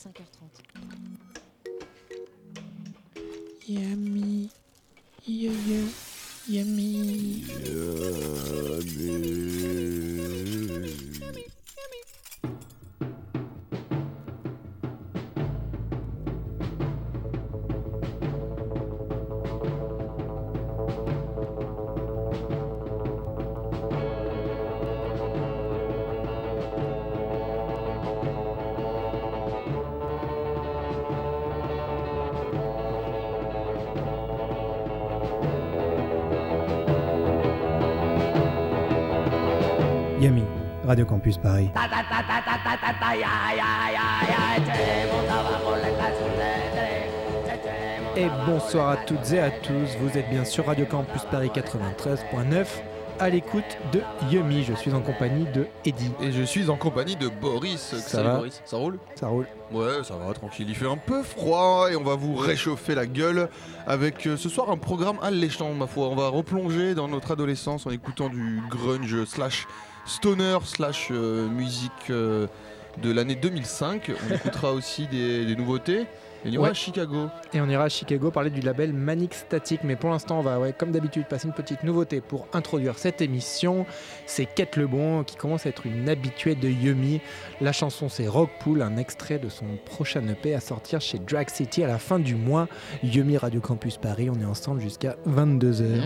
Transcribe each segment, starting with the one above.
5h30. Yummy. Yeah, yeah. Yummy. Radio Campus Paris. Et bonsoir à toutes et à tous, vous êtes bien sur Radio Campus Paris 93.9 à l'écoute de Yumi. Je suis en compagnie de Eddy. Et je suis en compagnie de Boris. Ça Salut va Boris, ça roule? Ça roule Ouais, ça va, tranquille. Il fait un peu froid et on va vous réchauffer la gueule avec euh, ce soir un programme alléchant, ma foi. On va replonger dans notre adolescence en écoutant du grunge slash stoner slash euh, musique euh, de l'année 2005. On écoutera aussi des, des nouveautés. Et y aura Ouais. Chicago. Et on ira à Chicago parler du label Manic Static. Mais pour l'instant, on va, ouais, comme d'habitude, passer une petite nouveauté pour introduire cette émission. C'est Kate Lebon qui commence à être une habituée de Yumi. La chanson, c'est Rockpool, un extrait de son prochain EP à sortir chez Drag City à la fin du mois. Yumi Radio Campus Paris, on est ensemble jusqu'à 22h.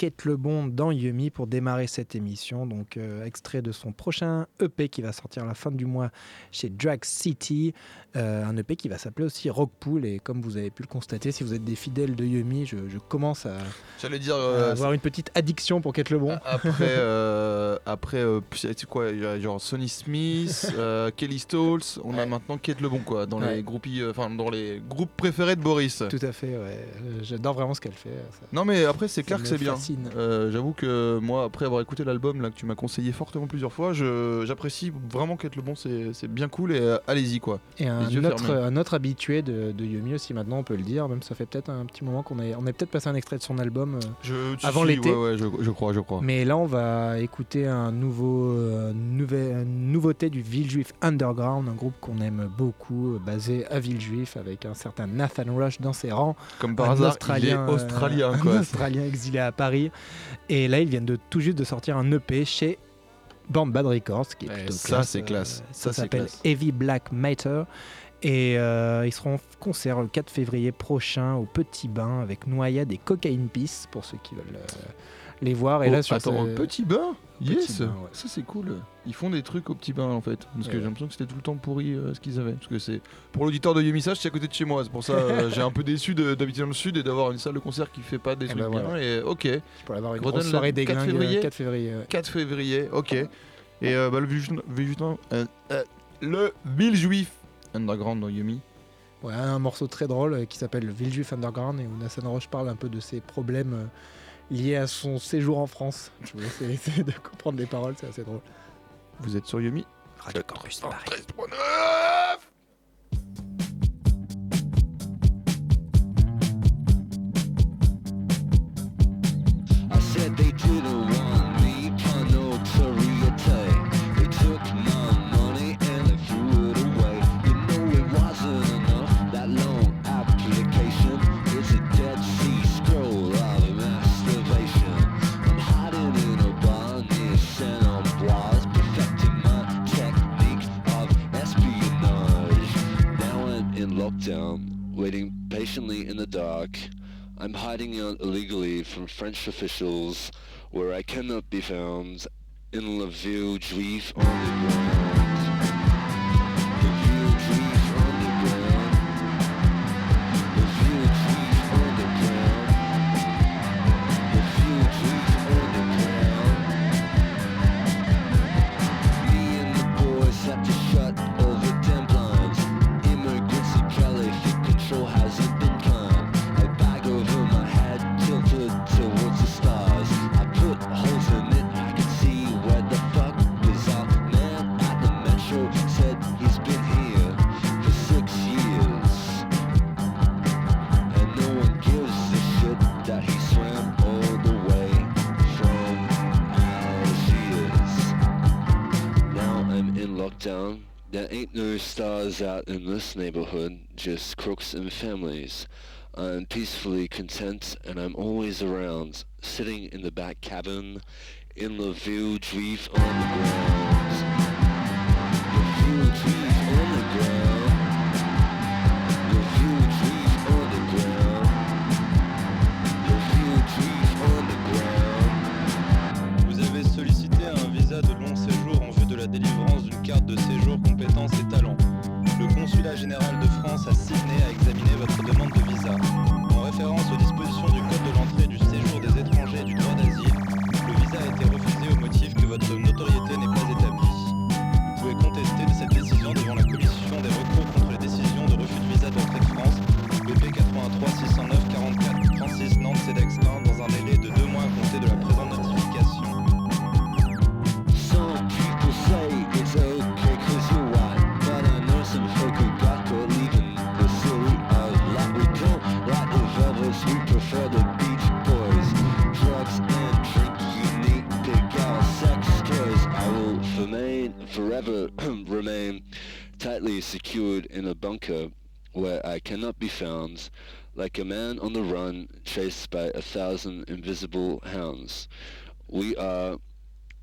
Kate Lebon dans Yumi pour démarrer cette émission. Donc, euh, extrait de son prochain EP qui va sortir à la fin du mois chez Drag City. Euh, un EP qui va s'appeler aussi Rockpool. Et comme vous avez pu le constater, si vous êtes des fidèles de Yumi, je, je commence à, euh, avoir une petite addiction pour Kate. Après, euh, après c'est quoi Genre Sonny Smith, Kelly Stalls, on a maintenant Kate Lebon quoi, dans Ouais. les groupies, enfin dans les groupes préférés de Boris. Tout à fait, ouais. J'adore vraiment ce qu'elle fait. Ça- Non mais après c'est clair que c'est bien. Fascine. Euh, J'avoue que moi après avoir écouté l'album là que tu m'as conseillé fortement plusieurs fois, j'apprécie vraiment Kate Lebon, c'est c'est bien cool et euh, allez-y quoi. Et un autre, fermés. un autre habitué de, de Yumi aussi, maintenant on peut le dire, même ça fait peut-être un petit moment qu'on a, on a peut-être passé un extrait de son album. euh, Je, Avant l'été. Ouais, ouais, je, je crois, je crois. Mais là on va écouter un nouveau, nouvel- une nouveauté du Villejuif Underground, un groupe qu'on aime beaucoup, basé à Villejuif, avec un certain Nathan Rush dans ses rangs. Comme par hasard, Australien, il est australien un quoi. Australien exilé à Paris. Et là ils viennent de tout juste de sortir un EP chez Band Bad Records, qui est Ouais, plutôt ça, classe. c'est classe. Euh, Ça, Ça c'est s'appelle classe. Heavy Black Matter. Et euh, ils seront en concert le 4 février prochain au Petit Bain avec Noyade et Cocaine Peace pour ceux qui veulent euh, les voir. Et Oh, là, sur attends, ce- petit bain? Yes bain, ouais. Ça c'est cool. Ils font des trucs au petit bain en fait. Parce que Ouais. j'ai l'impression que c'était tout le temps pourri euh, ce qu'ils avaient. Parce que c'est pour l'auditeur de Yumisa, c'est à côté de chez moi. C'est pour ça euh, j'ai un peu déçu d'habiter dans le sud et d'avoir une salle de concert qui fait pas des Eh trucs ben bien. voilà. Et ok, pour avoir une Redonne grosse soirée 4 déglingue février. euh, 4 février. ouais. 4 février, ok. Et euh, bah, le Villejuif- euh, euh, le Villejuif Underground dans Yumi. Ouais, un morceau très drôle euh, qui s'appelle Villejuif Underground et où Nathan Roche parle un peu de ses problèmes liés à son séjour en France. Je laisse essayer de comprendre les paroles, c'est assez drôle. Vous êtes sur Yumi Radio Campus Paris. Lockdown, waiting patiently in the dark. I'm hiding out illegally from French officials where I cannot be found in La Ville Juif underground. La and families. I'm peacefully content and I'm always around, sitting in the back cabin in the La Ville Juif the La secured in a bunker Where I cannot be found Like a man on the run, chased by a thousand invisible hounds We are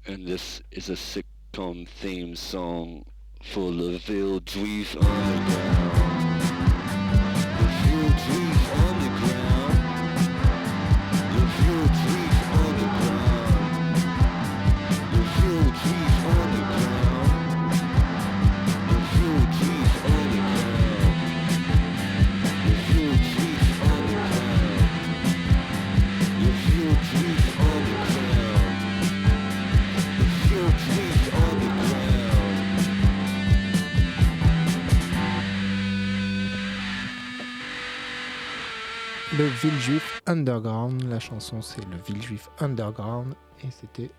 and this is a sitcom theme song for La Ville Underground. Le Villejuif Underground. La chanson, c'est le Villejuif Underground. Et c'était.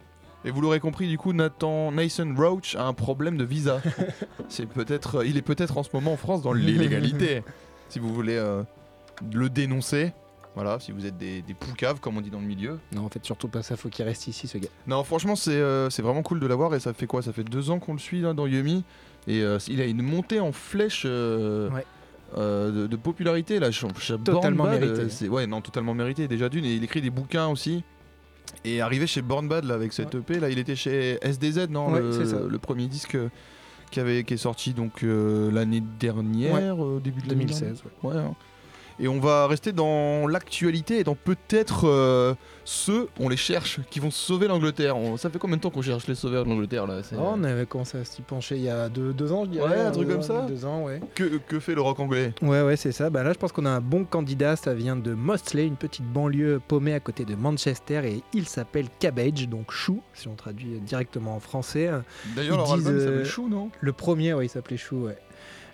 Et vous l'aurez compris, du coup, Nathan Nathan Roach a un problème de visa. c'est peut-être, il est peut-être en ce moment en France dans l'illégalité. si vous voulez euh, le dénoncer, voilà, si vous êtes des, des poucaves, comme on dit dans le milieu. Non, en fait, surtout pas ça, faut qu'il reste ici, ce gars. Non, franchement, c'est euh, vraiment cool de l'avoir et ça fait quoi? Ça fait deux ans qu'on le suit là, dans Yumi et euh, il a une montée en flèche. euh, Ouais. Euh, de, de popularité là, je- je- Totalement Born Bad, mérité. euh, c'est- ouais, non, totalement mérité. Déjà d'une, et il écrit des bouquins aussi. Et arrivé chez Born Bad là avec cette EP, là, il était chez SDZ, non, Ouais, le, c'est ça. le premier disque euh, qui avait qui est sorti donc euh, l'année dernière, euh, début de 2016. ouais. Ouais. hein. Et on va rester dans l'actualité et dans peut-être euh, ceux, on les cherche, qui vont sauver l'Angleterre. On- Ça fait combien de temps qu'on cherche les sauveurs de l'Angleterre là C'est- Oh, on avait commencé à s'y pencher il y a deux, deux ans, je dirais. Ouais, un truc Euh, comme ça. Deux ans, ouais. que, que fait le rock anglais? Ouais, ouais, c'est ça. Bah là, je pense qu'on a un bon candidat. Ça vient de Mossley, une petite banlieue paumée à côté de Manchester. Et il s'appelle Cabbage, donc chou, si on traduit directement en français. D'ailleurs, Ils leur album disent, s'appelle euh, Chou, non? Le premier, ouais, il s'appelait Chou, ouais.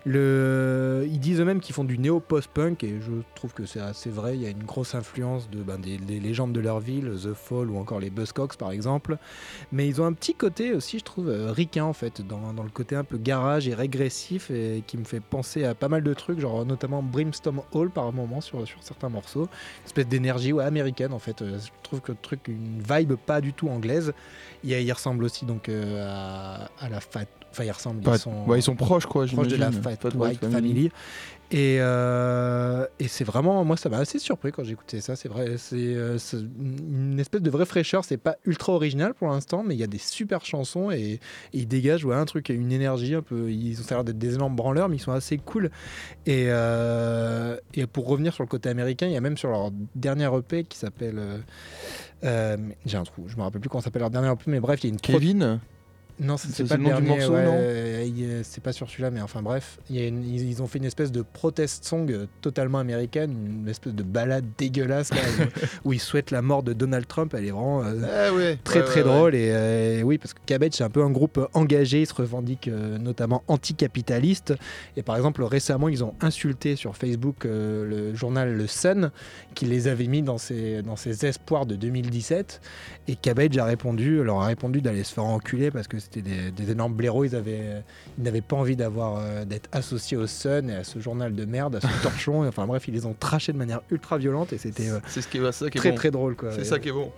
Ils disent eux-mêmes qu'ils font du néo-post-punk et je trouve que c'est assez vrai. Il y a une grosse influence ben, des, des légendes de leur ville, The Fall ou encore les Buzzcocks par exemple. Mais ils ont un petit côté aussi, je trouve, euh, ricain en fait, dans, le côté un peu garage et régressif et qui me fait penser à pas mal de trucs, genre notamment Brimstone Hall par moment sur, certains morceaux. Une espèce d'énergie ouais, américaine en fait. Euh, Je trouve que le truc, une vibe pas du tout anglaise. Il ressemble aussi donc euh, à, à la Fat. Enfin, ils ressemblent. Pas- ils sont, ouais, ils sont proches, quoi. de la. Fat, White Family. Et, euh, et c'est vraiment, moi, ça m'a assez surpris quand écouté ça. C'est vrai, c'est euh, c'est une espèce de vraie fraîcheur. C'est pas ultra original pour l'instant, mais il y a des super chansons et, et ils dégagent ouais, un truc, une énergie un peu. Ils ont l'air d'être des énormes branleurs, mais ils sont assez cool. Et, euh, et pour revenir sur le côté américain, il y a même sur leur dernière EP qui s'appelle. euh, j'ai un trou, je me rappelle plus comment s'appelle leur dernière EP, mais bref, il y a une Kevin? Non, c'est pas le nom du morceau, ouais, non euh, C'est pas sur celui-là, mais enfin bref, il y a une- ils, ils ont fait une espèce de protest song euh, totalement américaine, une espèce de balade dégueulasse là, où, où ils souhaitent la mort de Donald Trump. Elle est vraiment euh, Eh ouais. très Ouais, très drôle. Et euh, oui parce que Cabbage c'est un peu un groupe engagé, ils se revendiquent notamment anticapitaliste. Et par exemple récemment ils ont insulté sur Facebook le journal Le Sun qui les avait mis dans ses, dans ses espoirs de 2017 et Cabbage a répondu, leur a répondu d'aller se faire enculer parce que c'était des, des énormes blaireaux, ils, avaient, ils n'avaient pas envie d'avoir euh, d'être associés au Sun et à ce journal de merde, à ce torchon, enfin bref ils les ont trachés de manière ultra violente et c'était euh, C'est ce qui est, ça qui est très bon. très drôle quoi. C'est ça qui est bon.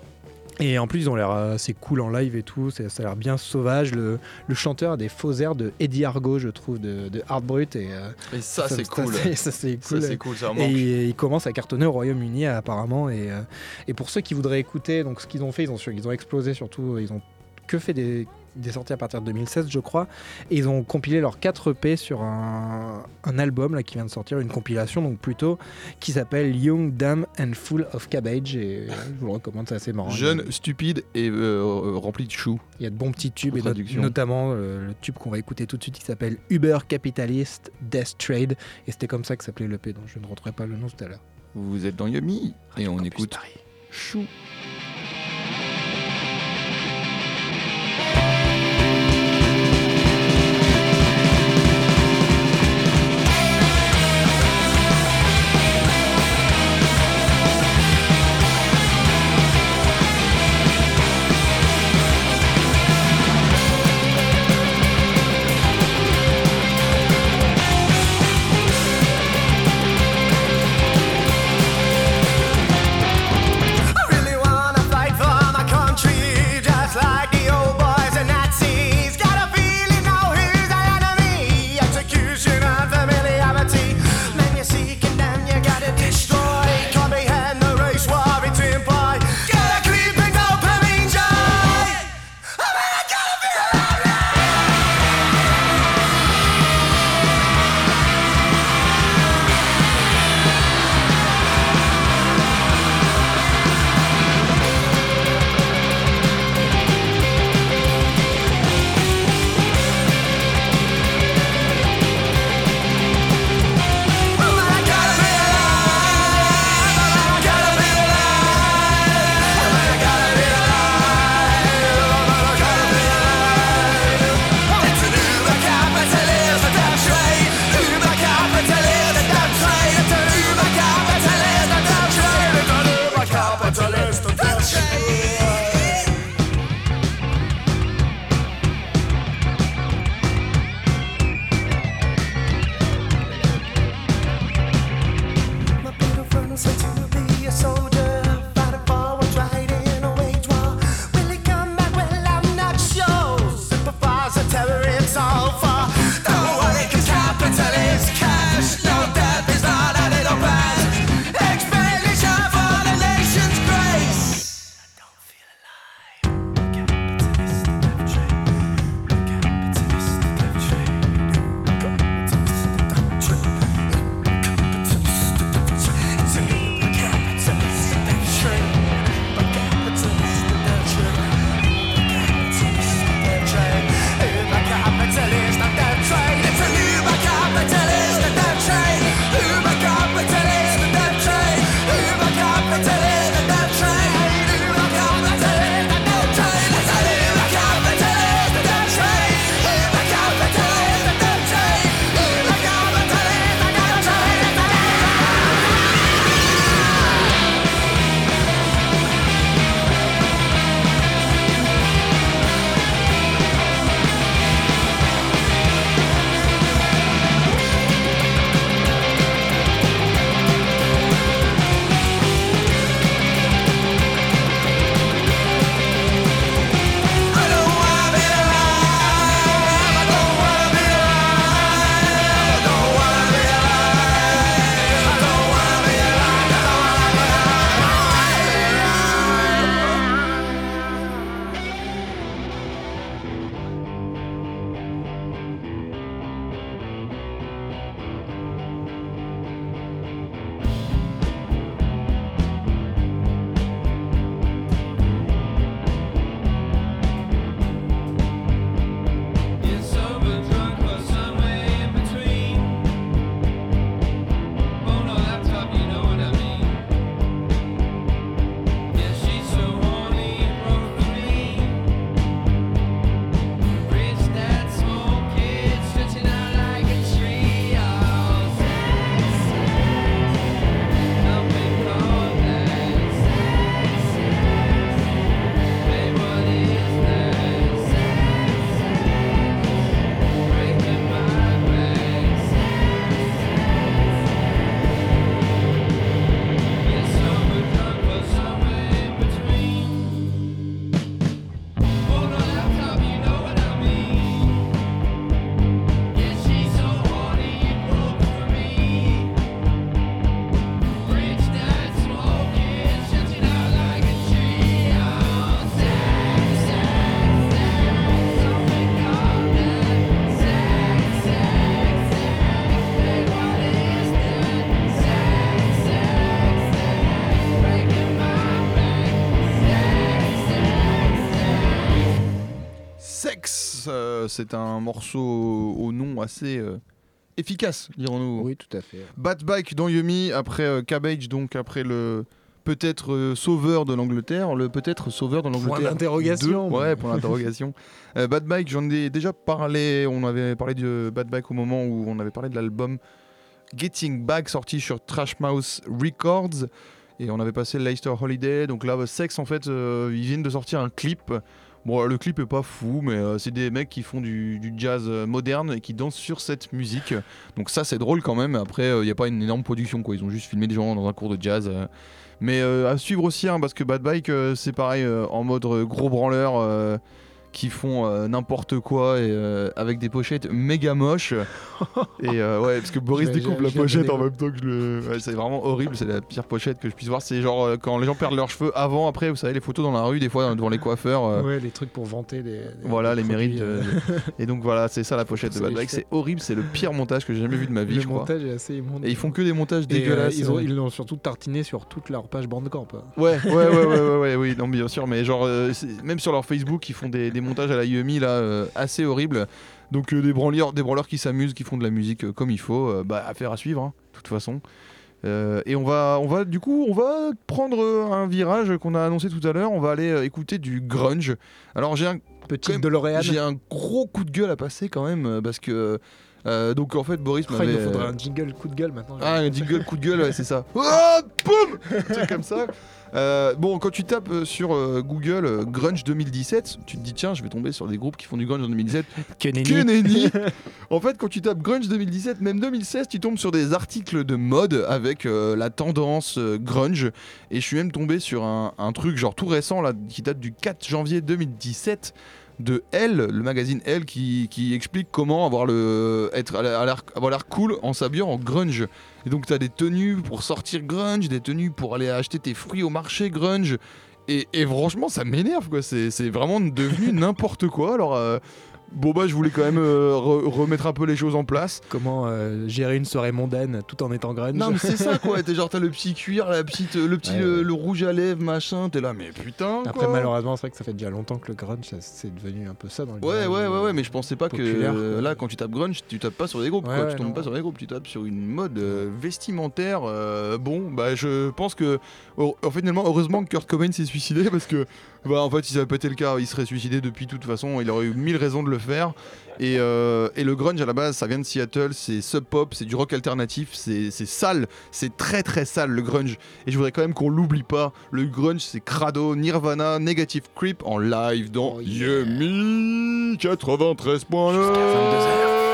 Et en plus, ils ont l'air assez cool en live et tout. Ça a l'air bien sauvage. Le, le chanteur a des faux airs de Eddie Argo, je trouve, de, de Hard Brut. Et euh, Et ça, c'est cool. Ça, c'est cool. c'est cool, ça et manque. il, il commence à cartonner au Royaume-Uni apparemment. Et, euh, et pour ceux qui voudraient écouter, donc ce qu'ils ont fait, ils ont, ils ont explosé surtout. Ils ont que fait des, des sorties à partir de 2016, je crois. Et ils ont compilé leurs 4 EP sur un, un album là, qui vient de sortir, une compilation donc plutôt, qui s'appelle Young, Dumb and Full of Cabbage. Et je vous le recommande, c'est assez marrant. Jeune, stupide et euh, euh, rempli de choux. Il y a de bons petits tubes, et not- notamment euh, le tube qu'on va écouter tout de suite qui s'appelle Uber Capitalist Death Trade. Et c'était comme ça que s'appelait l'EP, dont je ne retrouverai pas le nom tout à l'heure. Vous êtes dans Yumi et on Campus écoute Paris. Chou. C'est un morceau au, au nom assez euh, efficace, dirons-nous. Oui, tout à fait. Bad Bike dans Yumi, après euh, Cabbage, donc après le peut-être euh, sauveur de l'Angleterre, le peut-être sauveur de l'Angleterre. d'interrogation. 2. Ouais, pour l'interrogation. Euh, Bad Bike, j'en ai déjà parlé, on avait parlé de Bad Bike au moment où on avait parlé de l'album Getting Back sorti sur Trash Mouse Records. Et on avait passé Leicester Holiday. Donc là, Sex, en fait, euh, ils viennent de sortir un clip. Bon, le clip est pas fou, mais euh, c'est des mecs qui font du, jazz euh, moderne et qui dansent sur cette musique. Donc ça, c'est drôle quand même. Après, il n'y a pas une énorme production, quoi. Ils ont juste filmé des gens dans un cours de jazz. euh. Mais euh, à suivre aussi, hein, parce que Bad Bike, euh, c'est pareil, euh, en mode euh, gros branleur. Qui font euh, n'importe quoi et euh, avec des pochettes méga moches et euh, ouais parce que Boris découpe la pochette en même temps que je le ouais, c'est vraiment horrible c'est la pire pochette que je puisse voir c'est genre quand les gens perdent leurs cheveux avant après vous savez les photos dans la rue des fois devant les coiffeurs Ouais, les trucs pour vanter les. voilà les mérites et donc voilà c'est ça la pochette de Bad faits. c'est horrible c'est le pire montage que j'ai jamais vu de ma vie le je crois montage est assez immonde. et ils font que des montages dégueulasses ils ont- ils l'ont surtout tartiné sur toute leur page Bandcamp. hein. Ouais, ouais, ouais, ouais, ouais, ouais, oui, non, bien sûr, mais genre, même sur leur Facebook, ils font des, des montages à la Yumi là, euh, assez horribles. Donc, euh, des, branleurs, des branleurs qui s'amusent, qui font de la musique euh, comme il faut, bah, affaire à suivre, hein, de toute façon. Euh, et on va, on va, du coup, on va prendre un virage qu'on a annoncé tout à l'heure. On va aller euh, écouter du grunge. Alors, j'ai un, même, DeLorean. j'ai un gros coup de gueule à passer quand même, parce que. Euh, donc, en fait, Boris Ah, il m'avait. nous faudrait un jingle coup de gueule maintenant. Ah, un jingle coup de gueule, ouais, c'est ça. Oh, boum truc comme ça. Euh, bon, quand tu tapes euh, sur euh, Google euh, Grunge 2017, tu te dis tiens, je vais tomber sur des groupes qui font du grunge en 2017. Que nenni. Que nenni En fait, quand tu tapes Grunge 2017, même 2016, tu tombes sur des articles de mode avec euh, la tendance euh, grunge. Et je suis même tombé sur un, un truc genre tout récent là, qui date du 4 janvier 2017 de Elle, le magazine Elle, qui, qui explique comment avoir le être l'air avoir l'air cool en s'habillant en grunge. Et donc tu as des tenues pour sortir grunge, des tenues pour aller acheter tes fruits au marché grunge. Et, et franchement, ça m'énerve quoi. C'est c'est vraiment devenu n'importe quoi. Alors euh, bon bah je voulais quand même euh, re- remettre un peu les choses en place. Comment euh, gérer une soirée mondaine tout en étant grunge Non mais c'est ça quoi. T'es genre t'as le petit cuir, la petite, le petit Ouais, le, ouais. le rouge à lèvres machin. T'es là mais putain. Après, quoi. malheureusement, c'est vrai que ça fait déjà longtemps que le grunge, c'est devenu un peu ça dans le Ouais, ouais, ouais, euh, ouais, mais je pensais pas que euh, là, quand tu tapes grunge, tu tapes pas sur des groupes, Ouais, quoi. tu tombes non. pas sur des groupes, tu tapes sur une mode euh, vestimentaire. euh, bon, bah, je pense que, oh, en fait, finalement, heureusement que Kurt Cobain s'est suicidé parce que, bah, en fait, si ça avait pas été le cas, il serait suicidé depuis toute façon. Il aurait eu mille raisons de le faire. Et, euh, et le grunge à la base, ça vient de Seattle, c'est sub pop, c'est du rock alternatif, c'est c'est sale, c'est très très sale le grunge. Et je voudrais quand même qu'on l'oublie pas. Le grunge, c'est Crado, Nirvana, Negative Creep en live dans Oh yeah. Yumi 93.9.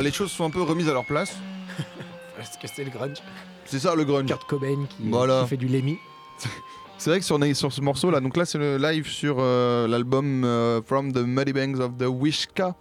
Voilà, les choses sont un peu remises à leur place. Est-ce que c'est le grunge? C'est ça le grunge. Kurt Cobain qui, Voilà. qui fait du Lemmy. C'est vrai que sur, sur ce morceau là, donc là c'est le live sur euh, l'album euh, From the Muddy Banks of the Wishka,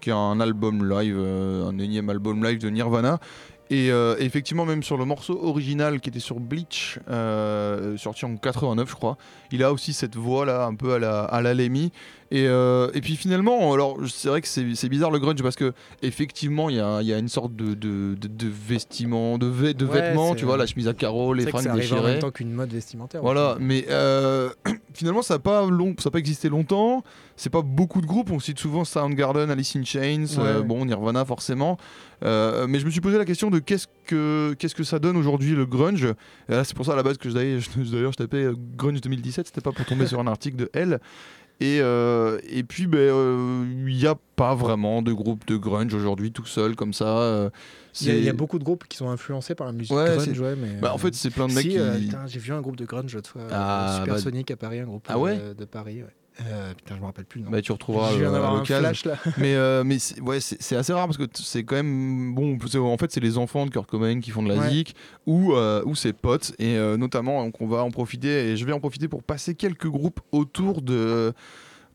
qui est un album live, euh, un énième album live de Nirvana. Et euh, effectivement, même sur le morceau original qui était sur Bleach, euh, sorti en 89, je crois, il a aussi cette voix là, un peu à la, à la Lemmy. Et, euh, et puis finalement, alors c'est vrai que c'est c'est bizarre le grunge parce que effectivement, il y a, y a une sorte de, de, de, de de, de Ouais, vêtements, c'est- tu vois, la chemise à carreaux, les C'est fringues ça arrive en déchirées. même temps qu'une mode vestimentaire. Voilà, mais finalement ça n'a pas, long, ça a pas existé longtemps. C'est pas beaucoup de groupes. On cite souvent Soundgarden, Alice in Chains, euh, bon Nirvana forcément. Euh, mais je me suis posé la question de qu'est-ce que qu'est-ce que ça donne aujourd'hui le grunge? Et là, c'est pour ça à la base que d'ailleurs je tapais euh, grunge 2017. C'était pas pour tomber sur un article de Elle. Et, euh, et puis, ben, euh, il n'y a pas vraiment de groupe de grunge aujourd'hui tout seul comme ça. euh, Il y, a, y beaucoup de groupes qui sont influencés par la musique Ouais, grunge, ouais, mais. Bah, en fait, c'est plein de mecs si, qui. j'ai vu un groupe de grunge l'autre fois, Ah, bah- Supersonic à Paris, un groupe Ah ouais de Paris. Ouais. Euh, putain, je me rappelle plus nom. Bah, tu retrouveras je viens euh, un flash là. mais euh, mais c'est- ouais c'est c'est assez rare parce que t- c'est quand même bon en fait c'est les enfants de Kurt Cobain qui font de la Ouais. zik ou euh, ou ses potes et euh, notamment donc on va en profiter et je vais en profiter pour passer quelques groupes autour de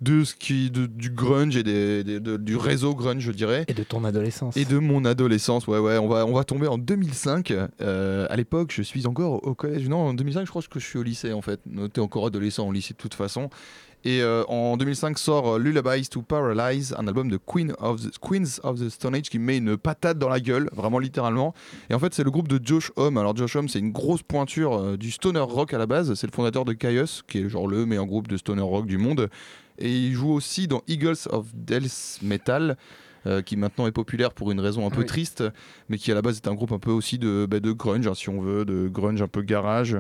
de ce qui de- du grunge et des, des- de- du réseau grunge je dirais Et de ton adolescence. et de mon adolescence, ouais, ouais, on va, on va tomber en 2005. Euh, à l'époque, je suis encore au collège. Non, en 2005, je crois que je suis au lycée en fait. T'es encore adolescent au lycée de toute façon. Et euh, en 2005 sort euh, Lullabies to Paralyze, un album de Queen of the, Queens of the Stone Age qui met une patate dans la gueule, vraiment littéralement. Et en fait, c'est le groupe de Josh Homme. Alors, Josh Homme, c'est une grosse pointure euh, du stoner rock à la base. C'est le fondateur de Caius, qui est genre le meilleur groupe de stoner rock du monde. Et il joue aussi dans Eagles of Death Metal. euh, qui maintenant est populaire pour une raison un peu Oui. triste, mais qui à la base est un groupe un peu aussi de, bah, de grunge, hein, si on veut, de grunge un peu garage.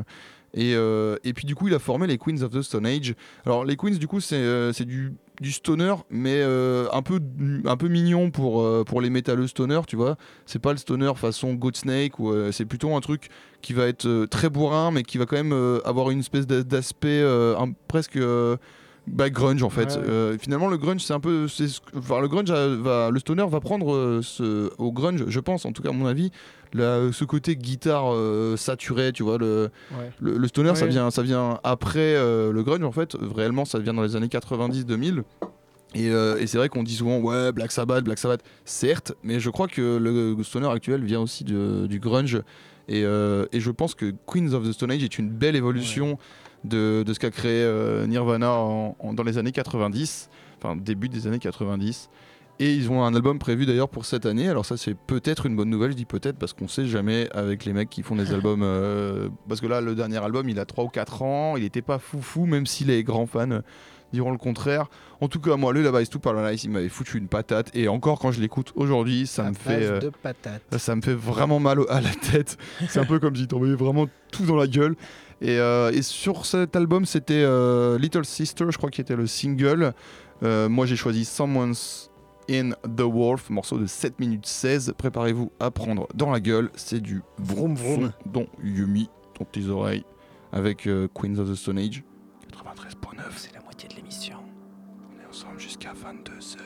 Et, euh, et puis du coup, il a formé les Queens of the Stone Age. Alors les Queens, du coup, c'est euh, du, du stoner, mais euh, un, peu, un peu mignon pour, euh, pour les métalleux stoner, tu vois. C'est pas le stoner façon Godsnake, ou euh, c'est plutôt un truc qui va être très bourrin, mais qui va quand même avoir une espèce d'a- d'aspect presque... bah, grunge en fait. Ouais, ouais. Euh, finalement, le grunge, c'est un peu, enfin, le grunge va, le stoner va prendre euh, ce, au grunge, je pense, en tout cas à mon avis, la- ce côté guitare euh, saturé, tu vois, le, Ouais. le, le stoner, ça vient, ça vient après euh, le grunge en fait. Réellement, ça vient dans les années 90-2000. Et, et c'est vrai qu'on dit souvent ouais Black Sabbath, Black Sabbath, certes, mais je crois que le stoner actuel vient aussi de- du grunge. Et, et je pense que Queens of the Stone Age est une belle évolution de, de ce qu'a créé euh, Nirvana en- en- dans les années 90, enfin début des années 90. Et ils ont un album prévu d'ailleurs pour cette année. Alors ça c'est peut-être une bonne nouvelle, je dis peut-être parce qu'on sait jamais avec les mecs qui font des albums. euh, parce que là le dernier album il a 3 ou 4 ans, il était pas foufou même si les grands fans euh, diront le contraire. En tout cas moi le Là-bas tout Paralyze il m'avait foutu une patate et encore quand je l'écoute aujourd'hui ça me fait... euh, de ça, me fait vraiment mal à la tête. C'est un peu comme si t'envoyais vraiment tout dans la gueule. Et, euh, et sur cet album, c'était euh, Little Sister, je crois, qui était le single. Euh, moi, j'ai choisi Someone's in the Wolf, morceau de 7 minutes 16. Préparez-vous à prendre dans la gueule. C'est du Vroom, vroom dont Yumi, dans tes oreilles, avec euh, Queens of the Stone Age. 93.9. C'est la moitié de l'émission. On est ensemble jusqu'à 22h.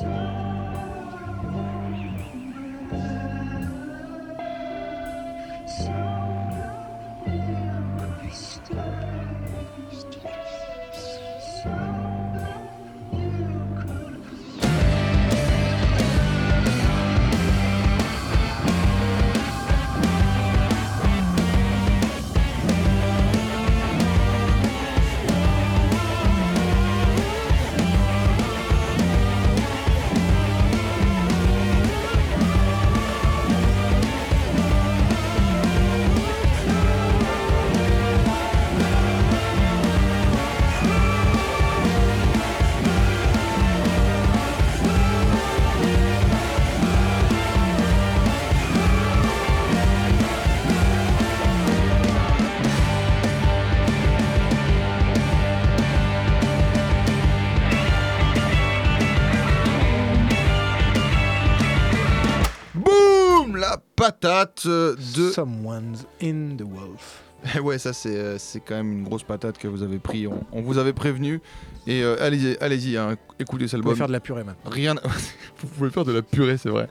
Peace. Patate euh, de. Someone's in the wolf. Eh ouais, ça c'est euh, c'est quand même une grosse patate que vous avez pris. On, on vous avait prévenu. Et euh, allez-y, allez-y, hein, écoutez cet On va album. faire de la purée maintenant. Rien. vous pouvez faire de la purée, c'est vrai.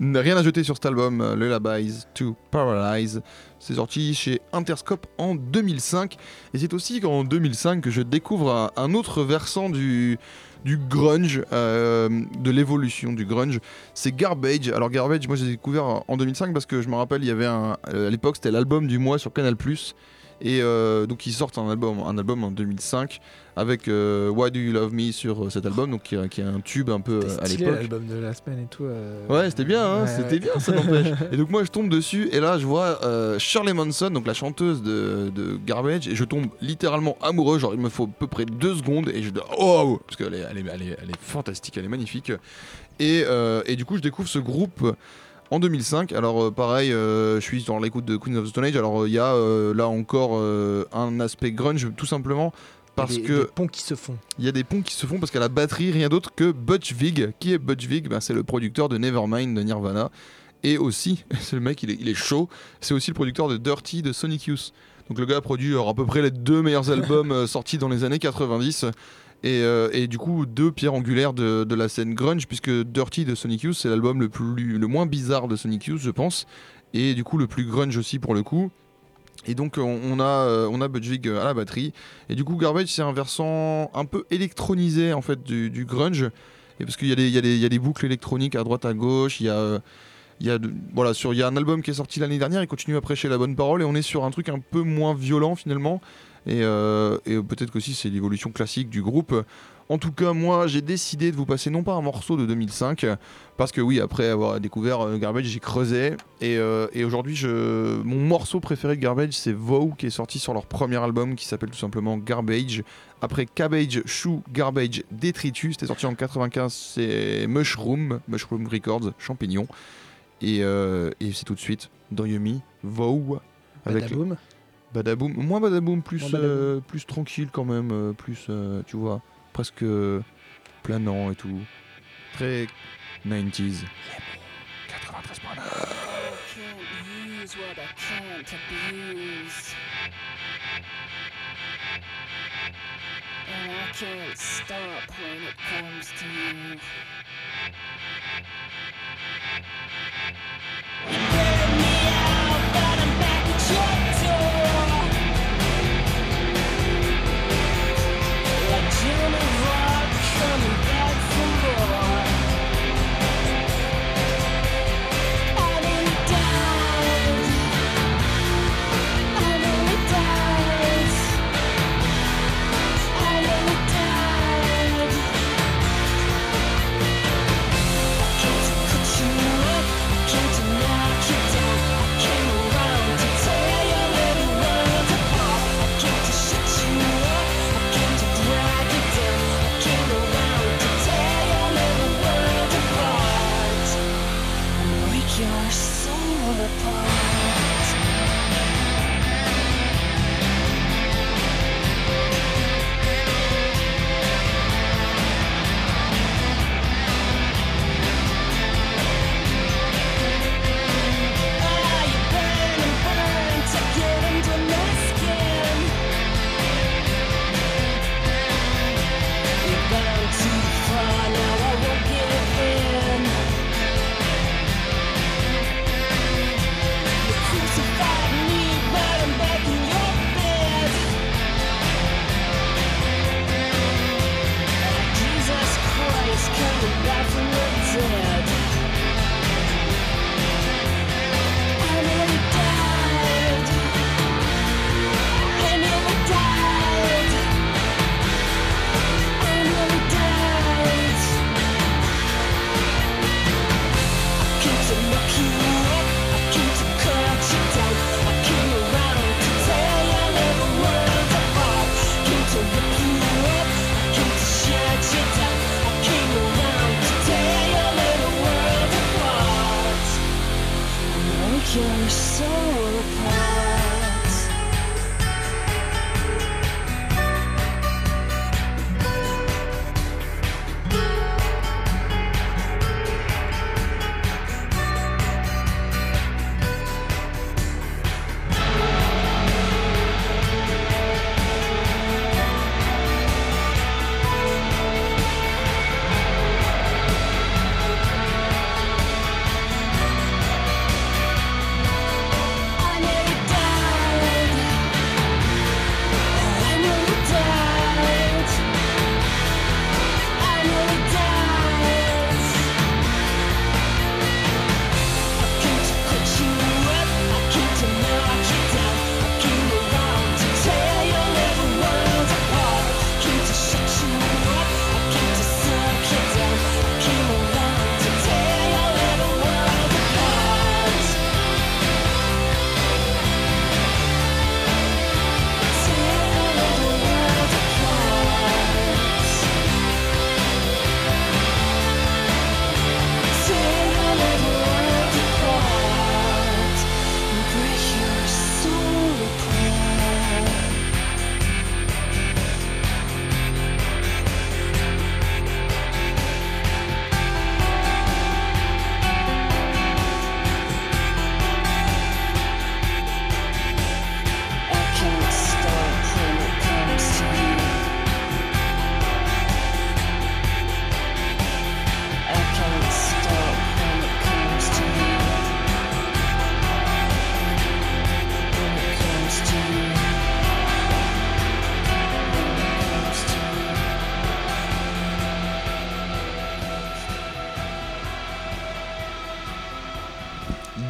Rien à jeter sur cet album, euh, Lullabies to Paralyze. C'est sorti chez Interscope en 2005. Et c'est aussi en 2005 que je découvre un autre versant du, du grunge, euh, de l'évolution du grunge. C'est Garbage. Alors Garbage, moi j'ai découvert en 2005 parce que je me rappelle, il y avait un. euh, à l'époque, c'était l'album du mois sur Canal+. Et euh, donc ils sortent un album, un album en 2005 avec euh, Why Do You Love Me sur euh, cet album, donc qui, est- qui est un tube un peu euh, C'était à l'époque. l'album de la semaine et tout. euh, Ouais, c'était bien, hein, ouais, c'était ouais. bien, ça n'empêche. et donc moi je tombe dessus et là je vois Shirley Manson, donc la chanteuse de, de Garbage, et je tombe littéralement amoureux. Genre il me faut à peu près deux secondes et je dis oh parce qu'elle est, elle est, elle est, elle est fantastique, elle est magnifique. Et, et du coup je découvre ce groupe. En 2005, alors euh, pareil, euh, je suis dans l'écoute de Queen of the Stone Age. Alors euh, il y a là encore un aspect grunge, tout simplement parce des- que des ponts qui se font. il y a des ponts qui se font parce qu'à la batterie, rien d'autre que Butch Vig. Qui est Butch Vig? Ben, C'est le producteur de Nevermind de Nirvana. Et aussi, c'est le mec, il est, il est chaud, c'est aussi le producteur de Dirty de Sonic Youth. Donc le gars a produit alors, à peu près les deux meilleurs albums sortis dans les années 90. Et, euh, et du coup, deux pierres angulaires de, la scène grunge, puisque Dirty de Sonic Youth, c'est l'album le, le moins bizarre de Sonic Youth, je pense. Et du coup, le plus grunge aussi pour le coup. Et donc, on, a, euh, on a Butch Vig à la batterie. Et du coup, Garbage, c'est un versant un peu électronisé en fait du, grunge. Et parce qu'il y, y, y a des boucles électroniques à droite, à gauche. Il y a, euh, il y a, voilà, sur, il y a un album qui est sorti l'année dernière. Il continue à prêcher la bonne parole. Et on est sur un truc un peu moins violent finalement. Et, euh, et peut-être qu'aussi c'est l'évolution classique du groupe. En tout cas, moi, j'ai décidé de vous passer non pas un morceau de 2005, parce que oui, après avoir découvert euh, Garbage, j'ai creusé. Et, euh, et aujourd'hui, je... mon morceau préféré de Garbage, c'est Vow, qui est sorti sur leur premier album, qui s'appelle tout simplement Garbage. Après Cabbage, Shoe, Garbage, Détritus, c'était sorti en 95, c'est Mushroom, Mushroom Records, Champignon. Et, euh, et c'est tout de suite dans Yumi, Vow, avec Badaboum. Badaboom, moins Badaboom, plus, Badaboom. euh, plus tranquille quand même, euh, plus, euh, tu vois, presque euh, planant et tout. Très 90s. 93.9. can't use what I can't abuse. And I can't stop when it comes to you.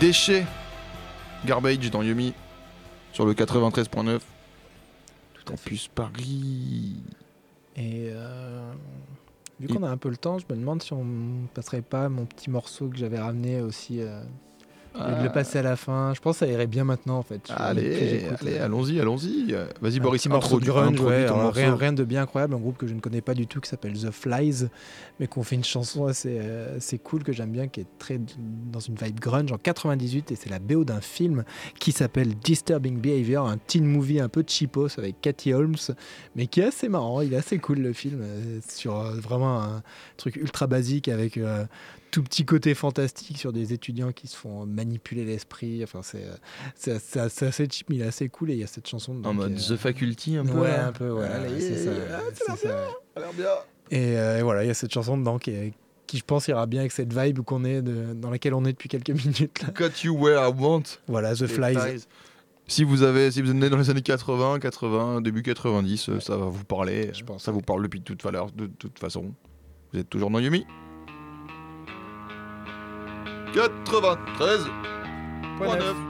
Déchets. Garbage dans Yumi. Sur le 93.9. Campus Paris. Et euh, vu qu'on a un peu le temps, je me demande si on passerait pas mon petit morceau que j'avais ramené aussi. euh, lieu de le passer à la fin. Je pense que ça irait bien maintenant en fait. Allez, allez, allons-y, allons-y. Vas-y Boris, petit morceau grunge, ouais, alors rien, rien de bien incroyable, un groupe que je ne connais pas du tout qui s'appelle The Flies, mais qu'on fait une chanson assez, euh, assez cool que j'aime bien, qui est très dans une vibe grunge en 98 et c'est la BO d'un film qui s'appelle Disturbing Behavior, un teen movie un peu cheapos avec Cathy Holmes, mais qui est assez marrant, il est assez cool le film, euh, sur euh, vraiment un truc ultra basique avec euh, tout petit côté fantastique sur des étudiants qui se font manipuler l'esprit, enfin c'est euh, assez cheap mais il est assez cool et il y a cette chanson dedans En mode est- The Faculty un peu. Ouais, un peu, voilà, Ah, c'est ça. ah, ça a l'air ça. bien, bien. Et, euh, et voilà, il y a cette chanson dedans qui, est- qui, je pense, ira bien avec cette vibe qu'on est de- dans laquelle on est depuis quelques minutes. Là. Got you where I want. Voilà, The. Flies. Si vous avez, si vous êtes né dans les années 80, 80, début 90, euh, ça va vous parler. Je pense, ça vous parle depuis toute valeur, de toute façon. Vous êtes toujours dans Yumi 93.9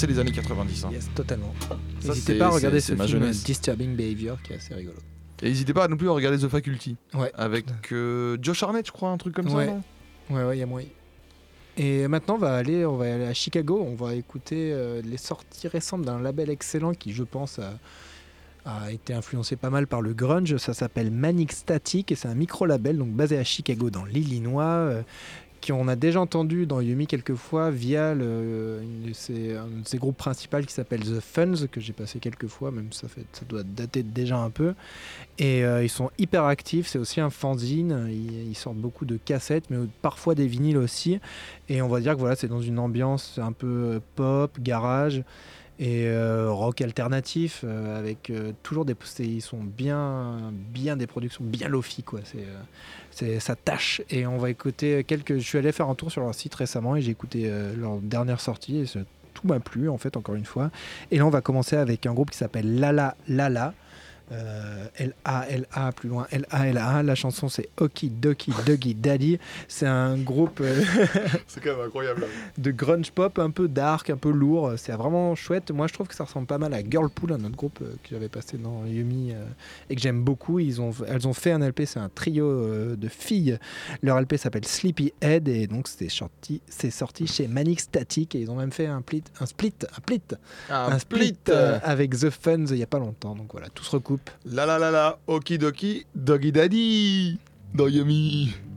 c'est les années 90. hein. Yes, totalement. N'hésitez pas à regarder ce film jeunesse. Disturbing Behavior qui est assez rigolo. Et n'hésitez pas non plus à regarder The Faculty. Ouais. Avec euh, Josh Arnett je crois, un truc comme Ouais. ça. non? Ouais, ouais, il y a moyen. Et maintenant, on va aller, on va aller à Chicago. On va écouter euh, les sorties récentes d'un label excellent qui, je pense, a, a été influencé pas mal par le grunge. Ça s'appelle Manic Static et c'est un micro-label donc basé à Chicago dans l'Illinois. euh, qui on a déjà entendu dans Yumi quelques fois via le, un de ses groupes principaux qui s'appelle The Funds que j'ai passé quelques fois, même ça fait ça doit dater déjà un peu. Et euh, ils sont hyper actifs, c'est aussi un fanzine, ils, ils sortent beaucoup de cassettes, mais parfois des vinyles aussi. Et on va dire que voilà, c'est dans une ambiance un peu euh, pop, garage et euh, rock alternatif euh, avec euh, toujours des ils sont bien bien des productions bien lofi quoi. C'est c'est ça tâche. Et on va écouter quelques je suis allé faire un tour sur leur site récemment et j'ai écouté leur dernière sortie et tout m'a plu en fait encore une fois. Et là on va commencer avec un groupe qui s'appelle Lala Lala euh, L-A-L-A, plus loin L-A-L-A. La chanson c'est Oki Doki Doggy Daddy. C'est un groupe euh, C'est quand même incroyable. de grunge pop un peu dark, un peu lourd. C'est vraiment chouette. Moi, je trouve que ça ressemble pas mal à Girlpool, un autre groupe euh, que j'avais passé dans Yumi euh, et que j'aime beaucoup. Ils ont, elles ont fait un LP, c'est un trio euh, de filles. Leur LP s'appelle Sleepy Head et donc c'est sorti, c'est sorti chez Manic Static et ils ont même fait un, plit, un split, un split, un split euh, avec The Funds il y a pas longtemps. Donc voilà, tout se recoupe. La la la la, okidoki, doggy daddy, dans.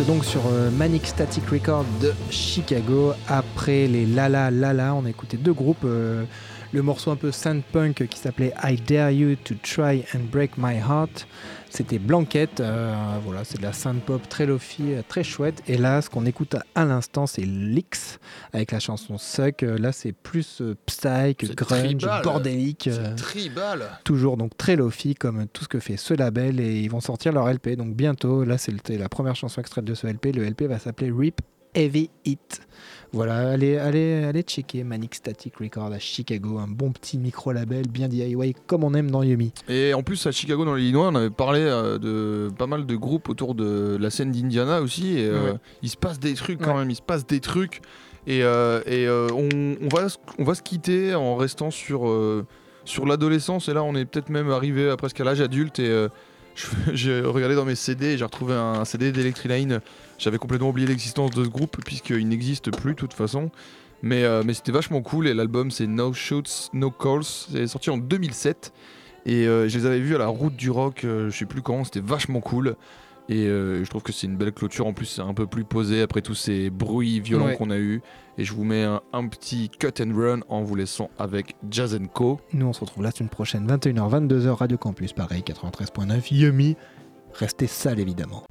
Donc sur euh, Manic Static Record de Chicago. Après les Lala Lala, on a écouté deux groupes. euh, le morceau un peu sandpunk qui s'appelait I Dare You to Try and Break My Heart. C'était Blanquette. euh, voilà, c'est de la synth-pop très lofi, euh, très chouette. Et là, ce qu'on écoute à, à l'instant, c'est Lix avec la chanson Suck. Euh, Là, c'est plus euh, psych, C'est grunge, tribal. bordélique. euh, C'est tribal. toujours donc très lofi comme tout ce que fait ce label et ils vont sortir leur LP donc bientôt là c'était la première chanson extraite de ce LP le LP va s'appeler Rip Heavy Hit voilà allez allez allez checker Manic Static Record à Chicago un bon petit micro label bien DIY comme on aime dans Yumi Et en plus, à Chicago, dans l'Illinois, on avait parlé euh, de pas mal de groupes autour de la scène d'Indiana aussi. Et euh, il se passe des trucs quand Ouais. même, il se passe des trucs. Et, euh, et, euh, on, on va, se- on va se quitter en restant sur, sur l'adolescence. Et là, on est peut-être même arrivé à presque à l'âge adulte. Et j'ai regardé dans mes CD et j'ai retrouvé un CD d'Electriline. J'avais complètement oublié l'existence de ce groupe puisqu'il n'existe plus de toute façon. Mais, euh, mais c'était vachement cool et l'album c'est No Shoots, No Calls. C'est sorti en 2007 et euh, je les avais vus à la route du rock, euh, je sais plus quand, c'était vachement cool. Et euh, je trouve que c'est une belle clôture. En plus, c'est un peu plus posé après tous ces bruits violents Ouais. qu'on a eu. Et je vous mets un, un petit cut and run en vous laissant avec Jazz Co. Nous, on se retrouve la semaine prochaine, 21h, 22h, Radio Campus, pareil, 93.9, Yumi. Restez sales, évidemment.